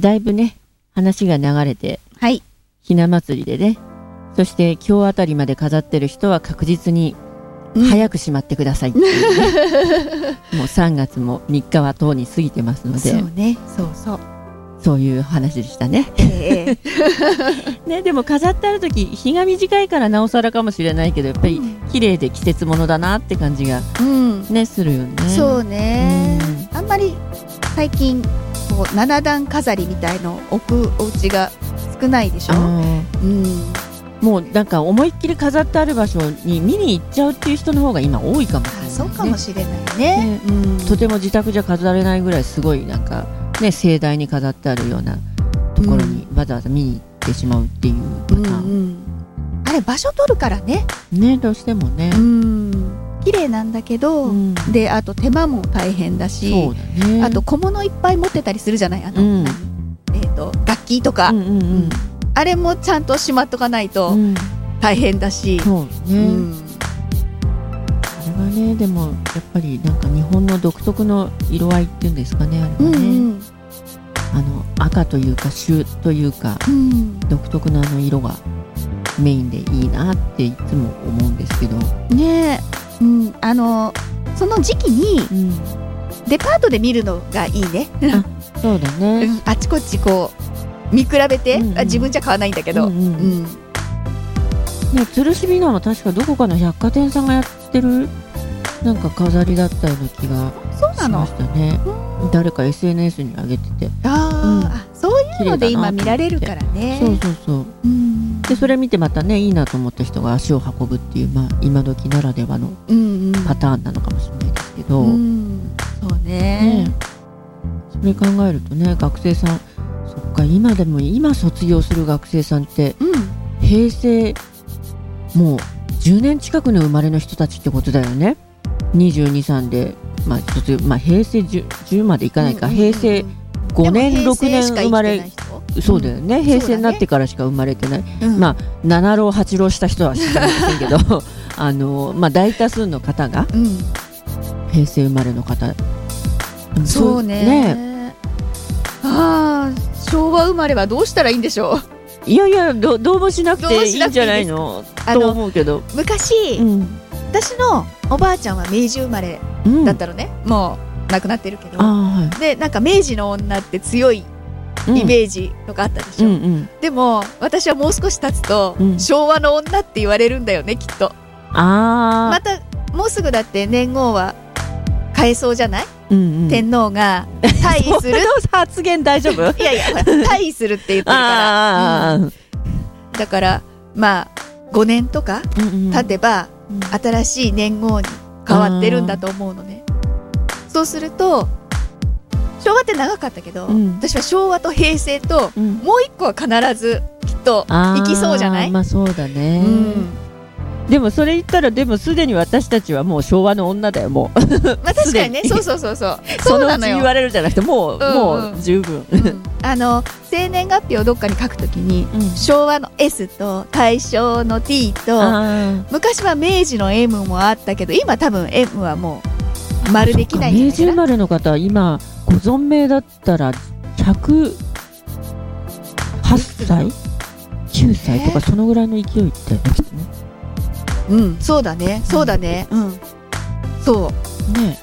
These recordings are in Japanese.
だいぶね話が流れてはい。ひな祭りでねそして今日あたりまで飾ってる人は確実にうん。早くしまってくださいっていうね、もう3月も3日はとうに過ぎてますので。そうね。そうそう。そういう話でしたね。ええ ねでも飾ってある時日が短いからなおさらかもしれないけどやっぱり綺麗で季節ものだなって感じがうん。ねするよね。そうね。あんまり最近こう七段飾りみたいのを置くお家が少ないでしょ？うん。もうなんか思いっきり飾ってある場所に見に行っちゃうっていう人の方が今多いかもしれない、ね、あそうかもしれないね。ね。うん。とても自宅じゃ飾れないぐらいすごいなんかね盛大に飾ってあるようなところにわざわざ見に行ってしまうっていうパターン、うんうん。あれ場所取るからね。ねどうしてもね、うん綺麗なんだけど、うん。であと手間も大変だしね。あと小物いっぱい持ってたりするじゃない？あの、うん。何えっ、と楽器とか、うんうんうん。あれもちゃんとしまっとかないとうん。大変だし、そうね、うん。あれはねでもやっぱりなんか日本の独特の色合いっていうんですかねあれうんはね、うんあの赤というか朱というかうん。独特なあの色がメインでいいなっていつも思うんですけど、ねえ、うん、あのその時期にうん、デパートで見るのがいいね、あそうだうね、んあちこちこう見比べて、うんうん。あ自分じゃ買わないんだけど、うんうんうん。ね吊るしびなは確かどこかの百貨店さんがやってるなんか飾りだったような気がそうなのしましたね。誰か SNS に上げてて。あー、うん。あそういうので今見られるからね。そうそうそう。うん。でそれ見てまたねいいなと思った人が足を運ぶっていう、まあ、今時ならではのうんうん。パターンなのかもしれないですけど、うん。そうね。ね。それ考えるとね学生さんそっか今でも今卒業する学生さんってうん。平成もう10年近くの生まれの人たちってことだよね。223で、まあ卒業まあ、平成 10, 10までいかないか、うんうんうん。平成5年でも6年生まれそうだよね、平成になってからしか生まれてない、うん。まあ七浪八浪した人は知りませんけど あの、まあ、大多数の方がうん。平成生まれの方。んそうね。ああ昭和生まれはどうしたらいいんでしょう？いやいやどどうもしなくていいんじゃないの？と思うけど、昔、うん。私のおばあちゃんは明治生まれうん、だったのね、もう亡くなってるけど。でなんか明治の女って強いイメージとかあったでしょ、うんうん、でも私はもう少し経つと、うん。昭和の女って言われるんだよねきっと。あまたもうすぐだって年号は変えそうじゃない、ー、うんうん、天皇が退位する？発言大丈夫？いやいや退位するって言ってるから、あうん。だからまあ5年とかー、うんうん。経てば、新しい年号に変わってるんだと思うのね。そうすると昭和って長かったけど、うん。私は昭和と平成とうん。もう一個は必ずきっとあー行きそうじゃない、まあそうだね、うん。でもそれ言ったらでもすでに私たちはもう昭和の女だよもう。まあ確かにね。そうそうそうそう。そのうなのよ。言われるじゃなくてもう、うんうん。もう十分、うん。あの生年月日をどっかに書くときにうん。昭和の S と大正の T とあ昔は明治の M もあったけど今多分 M はもう丸できないんじゃ明治生な。いか。なまれの方今ご存命だったら108歳？9歳とかそのぐらいの勢いだよねきっとね。うんそうだね。そうだね。うん。そね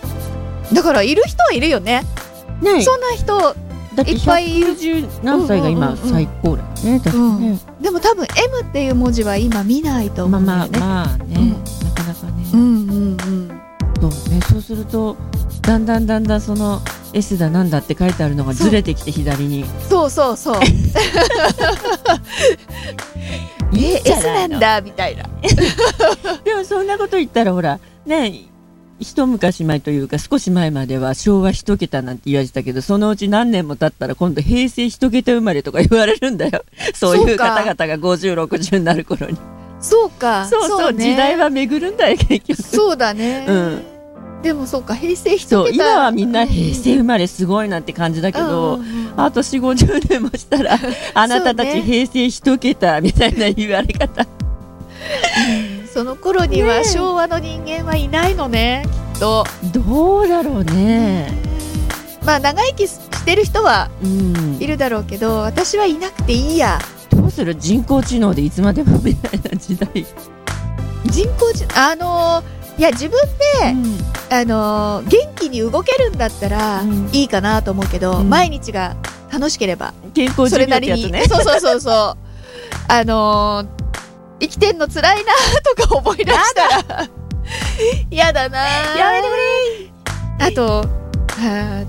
うだからいる人はいるよね。ねそんな人だっていっぱいいる。110何歳が今うんうんうんうん。最高だよね確かね、でも多分 M っていう文字は今見ないと思まあうんだよねまあまあね、うん。なかなかね、うんうんうん。そうね。そうするとだんだんだんだんその S だなんだって書いてあるのがずれてきて左に。そうそうそう。え S なんだみたいな。でもそんなこと言ったらほらね一昔前というか少し前までは昭和一桁なんて言われてたけどそのうち何年も経ったら今度平成一桁生まれとか言われるんだよ。そういう方々が5060になる頃に。そうか。そうそうね。時代は巡るんだよ結局。そうだね、うんでもそうか平成そう今はみんな平成生まれすごいなんて感じだけど、うんうんうん。あと4 5 0年もしたら あなたたち平成一桁みたいな言われ方。その頃には昭和の人間はいないのねきっと。どうだろうね。まあ長生きししてる人はうん。いるだろうけど私はいなくていいや。どうする？人工知能でいつまでもみたいな時代、人工知あのーいや自分で、うん。あのー元気に動けるんだったらうん。いいかなと思うけど、うん。毎日が楽しければ健康寿それなりに、ねそうそうそうそう。あのー生きてんの辛いなとか思い出したら嫌だなやめてくあとあー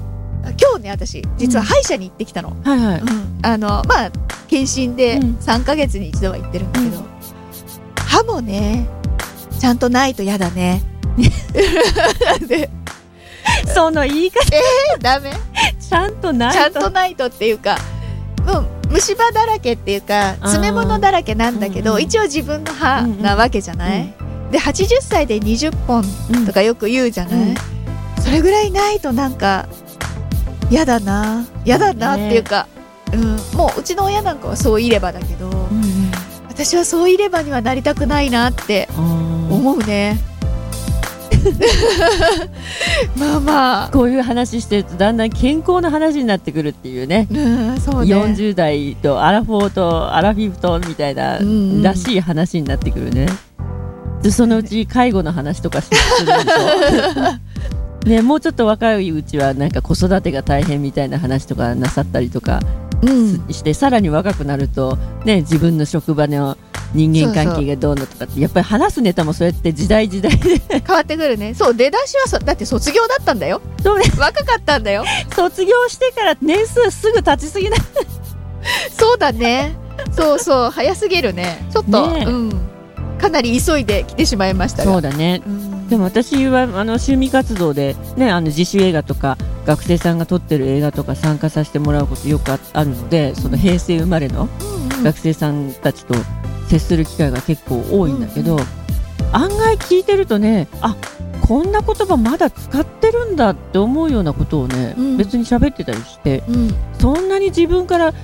今日ね私実は歯医者に行ってきたの、はいはい。うん。あのまあ検診でうん。3ヶ月に一度は行ってるんだけど、歯もねちゃんとないと嫌だね。でその言い方。ダメ？ちゃんとないちゃんとないとっていうか、うん、虫歯だらけっていうか詰め物だらけなんだけど、うんうん一応自分の歯なわけじゃない、で80歳で20本うん。とかよく言うじゃない、うん。それぐらいないとなんか嫌だな嫌だなっていうか、うん、もううちの親なんかはそういればだけど、うんうん。私はそういればにはなりたくないなってあー思うね。まあまあ。こういう話してるとだんだん健康な話になってくるっていうね。うんそうね。40代とアラフォーとアラフィフとみたいならしい話になってくるね。でそのうち介護の話とかするんでしょ？ね、もうちょっと若いうちはなんか子育てが大変みたいな話とかなさったりとかうん。して、さらに若くなると、ね、自分の職場の人間関係がどうのとかってやっぱり話すネタもそうやって時代時代で。変わってくるね。そう出だしはそだって卒業だったんだよ。そうね。若かったんだよ。卒業してから年数すぐ経ちすぎないそうだね。そうそう早すぎるね。ちょっと、ねえ。うん。かなり急いで来てしまいましたが。そうだね。うん。でも私はあの趣味活動で、ね、あの自主映画とか学生さんが撮ってる映画とか参加させてもらうことよくああるのでその平成生まれの学生さんたちと接する機会が結構多いんだけど、案外聞いてるとねあこんな言葉まだ使ってるんだって思うようなことをね、うん。別に喋ってたりしてうん。そんなに自分からギ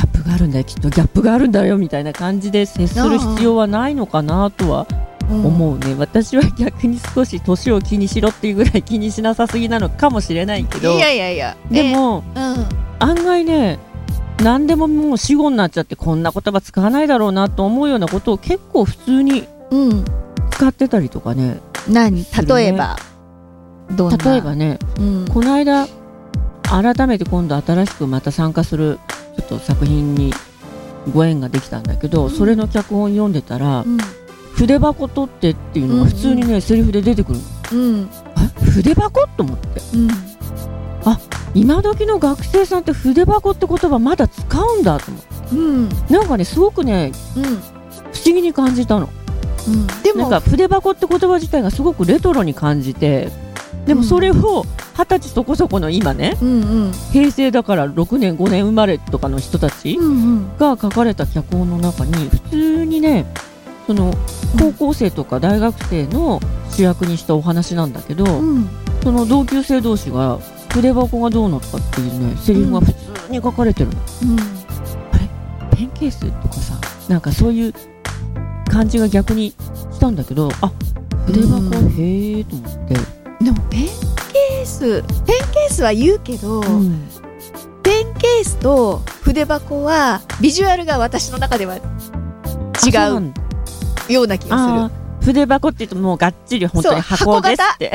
ャップがあるんだよきっとギャップがあるんだよみたいな感じで接する必要はないのかなとはうん。思うね、私は逆に少し年を気にしろっていうぐらい気にしなさすぎなのかもしれないけど。いやいやいや。でも、えー案外ね何でももう死語になっちゃってこんな言葉使わないだろうなと思うようなことを結構普通にうん。うん使ってたりとかね何？するね。例えば？例えばねうん。この間改めて今度新しくまた参加するちょっと作品にご縁ができたんだけど、うん。それの脚本読んでたらうん。筆箱取ってっていうのが普通にね、セリフで出てくるの。うん。あ筆箱？と思って。うん今時の学生さんって筆箱って言葉まだ使うんだと思ってうん。なんかねすごくねうん。不思議に感じたの。うん。でも。なんか筆箱って言葉自体がすごくレトロに感じてでもそれを二十歳そこそこの今ねうんうん。平成だから6年5年生まれとかの人たちが書かれた脚本の中に普通にねその高校生とか大学生の主役にしたお話なんだけど、うん。その同級生同士が筆箱がどうのとかっていうねセリフが普通に書かれてるの、うん。ペンケースとかさなんかそういう感じが逆にしたんだけどあ筆箱、うんへえと思って、でもペンケースペンケースは言うけど、うん。ペンケースと筆箱はビジュアルが私の中では違うような気があー筆箱って言うともうがっちり本当に箱ですって。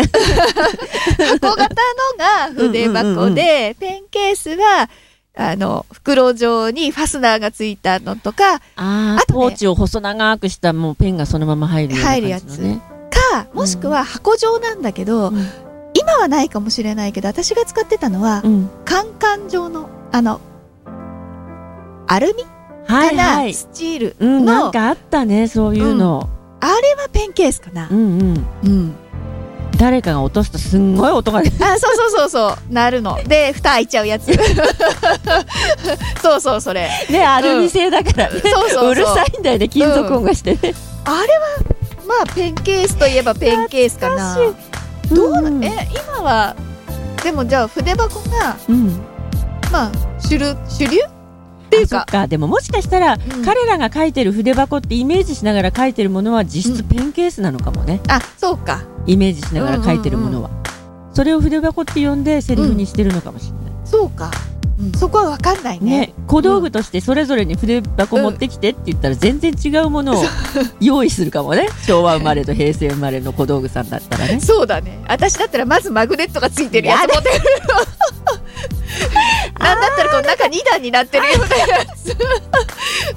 箱型。のが筆箱でペンケースはあの袋状にファスナーがついたのとかあとねポーチを細長くしたもうペンがそのまま入るような感じのね。かもしくは箱状なんだけど、うん。今はないかもしれないけど私が使ってたのは、うん。カンカン状のあのアルミはいかな、はいスチールうん、なの、んかあったねそういうの、あれはペンケースかな。う、ん、うん。うん、誰かが落とすとすんごい音が出る。あそうそうそうそう。なるの。で蓋開いちゃうやつ。そうそうそれ。ねアルミ製だから。ね、そうそうそう。うるさいんだよね金属音がして。ね、あれはまあペンケースといえばペンケースかな。懐どうな、ん。え今はでもじゃあ筆箱がうん。まあ主流主流っていうか。か。でももしかしたら、うん。彼らが書いてる筆箱ってイメージしながら書いてるものは実質ペンケースなのかもね、あそうか。イメージしながら書いてるものは、それを筆箱って呼んでセリフにしてるのかもしれない、そうか。うん。そこは分かんないね。ね、小道具としてそれぞれに筆箱持ってきてって言ったら全然違うものを用意するかもね。昭和生まれと平成生まれの小道具さんだったらね。そうだね。私だったらまずマグネットがついてるやつ持ってくる なんだったらこの中2段になってるよ。うなやつ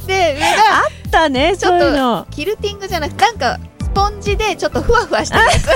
で上があったねちょっとキルティングじゃなくてなんかスポンジでちょっとふわふわしてるやつ。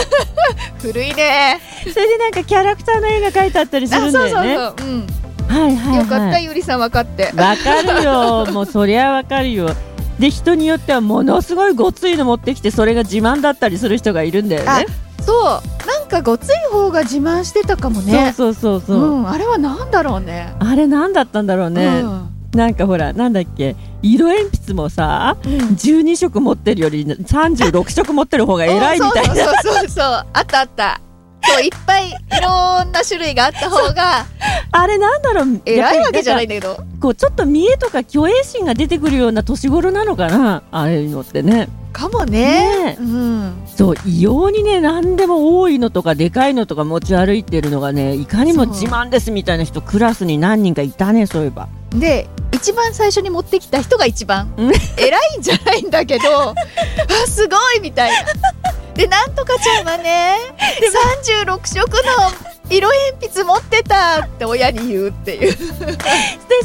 古いね。それでなんかキャラクターの絵が描いてあったりするあそうそうんだよねそう、うん。はいはいよかった、はいゆりさん分かって。わかるよもう そりゃわかるよ。で人によってはものすごいごついの持ってきてそれが自慢だったりする人がいるんだよね。そう、なんかごつい方が自慢してたかもね。そうそうそうそう、うん、あれはなんだろうね。あれ何だったんだろうね、うん。なんかほらなんだっけ？色鉛筆もさ12色持ってるより36色持ってる方が偉いみたいな。そうそうそうそう、あったあった。そういっぱいいろんな種類があった方があれなんだろう？偉いわけじゃないんだけど。こうちょっと見栄とか虚栄心が出てくるような年頃なのかな？ああいうのってねかもねね。うん。そう異様にね何でも多いのとかでかいのとか持ち歩いてるのがねいかにも自慢ですみたいな人クラスに何人かいたねそういえばで、一番最初に持ってきた人が一番うん偉いんじゃないんだけど、あすごいみたいな。で、なんとかちゃんはね、36色の色鉛筆持ってたって親に言うっていう。で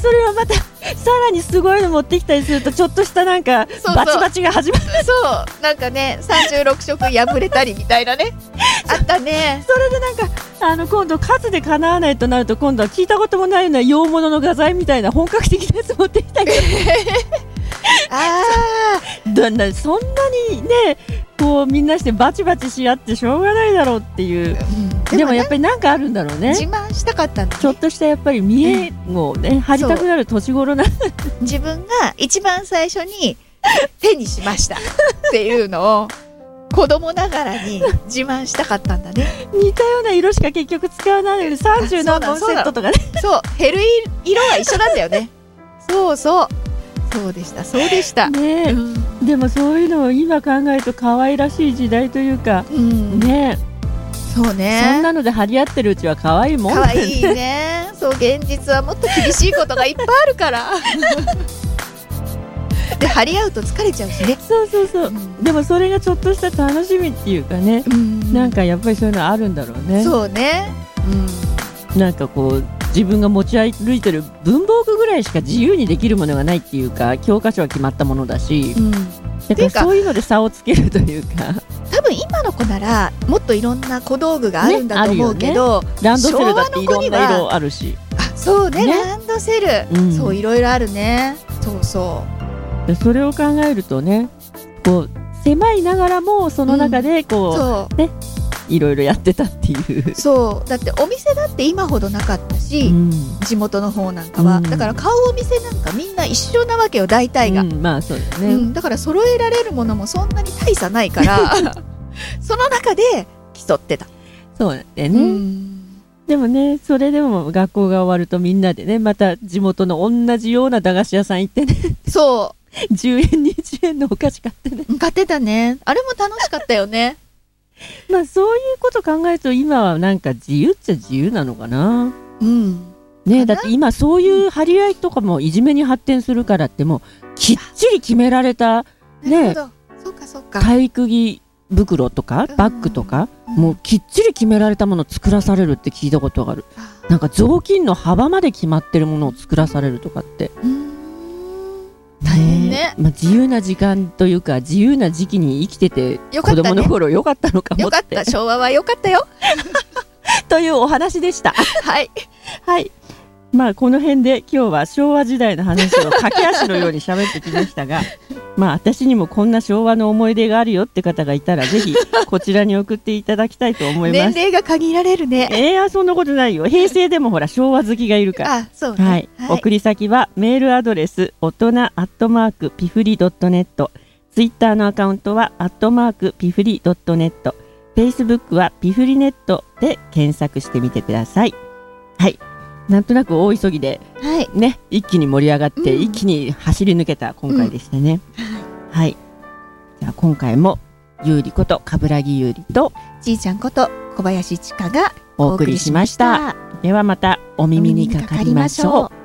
それをまたさらにすごいの持ってきたりするとちょっとしたなんかそうバチバチが始まる。そう、なんかね、36色破れたりみたいなね。あったね。それでなんかあの今度数でかなわないとなると今度は聞いたこともないような洋物の画材みたいな本格的なやつ持ってきたり あ だんだんそんなにねこうみんなしてバチバチし合ってしょうがないだろうっていう。あ、でもやっぱぱりなんかあるんだろうね。自慢したかったんだ、ちょっとしたやっぱり見栄をね張りたくなる年頃な自分が一番最初に手にしましたっていうのを 子供ながらに自慢したかったんだね。似たような色しか結局使わないのに30何本セットとかね。そう、減る色は一緒なんだよね。そうそう。そうでした、そうでした。ねうん。でもそういうのを今考えると可愛らしい時代というかうん、ねそうね。そんなので張り合ってるうちは可愛いもん可愛いね。そう、現実はもっと厳しいことがいっぱいあるから。で、張り合うと疲れちゃうしね。そうそうそうでもそれがちょっとした楽しみっていうかねうんなんかやっぱりそういうのあるんだろうねそうね。うん。なんかこう自分が持ち歩いてる文房具ぐらいしか自由にできるものがないっていうか教科書は決まったものだしうん。だかからそういうので差をつけるというか。多分今の子ならもっといろんな小道具があるんだと思うけど、ランドセルだっていろんな色あるし。あそうねね。ランドセル、うん。そういろいろあるね。そうそでそれを考えるとねこう狭いながらもその中でうこそういろいろやってたっていう。そう。だってお店だって今ほどなかったし、うん。地元の方なんかは、うん。だから買うお店なんかみんな一緒なわけよ大体が、うん。まあそうだよね、うん。だから揃えられるものもそんなに大差ないから その中で競ってた、そうだよね、うん。でもねそれでも学校が終わるとみんなでねまた地元の同じような駄菓子屋さん行ってね。そ10 円20円のお菓子買ってね。う買ってたね。あれも楽しかったよね まあそういうこと考えると今はなんか自由っちゃ自由なのかな。うん。ねだって今そういう張り合いとかもいじめに発展するからってもうきっちり決められたね体育着袋とかバッグとか、もうきっちり決められたものを作らされるって聞いたことがある。あなんか雑巾の幅まで決まってるものを作らされるとかって。うーんね。まあ、自由な時間というか自由な時期に生きてて子供の頃良かったのかもっってた。昭和はよかったよ。というお話でした。はい。はいまあこの辺で今日は昭和時代の話を駆け足のように喋ってきましたが まあ私にもこんな昭和の思い出があるよって方がいたらぜひこちらに送っていただきたいと思います。年齢が限られるね。えー、そんなことないよ。平成でもほら昭和好きがいるから。あそうね。はい、送り先はメールアドレス大人アットマークピフリドットネット。ツイッターのアカウントはアットマークピフリドットネット。フェイスブックはピフリネットで検索してみてください。はいなんとなく大急ぎではい。ね一気に盛り上がって、うん。一気に走り抜けた今回でしたね、はい。じゃあ今回も有利こと冠城有利とじいちゃんこと小林千佳がお送りしました。ではまたお耳にかかりましょう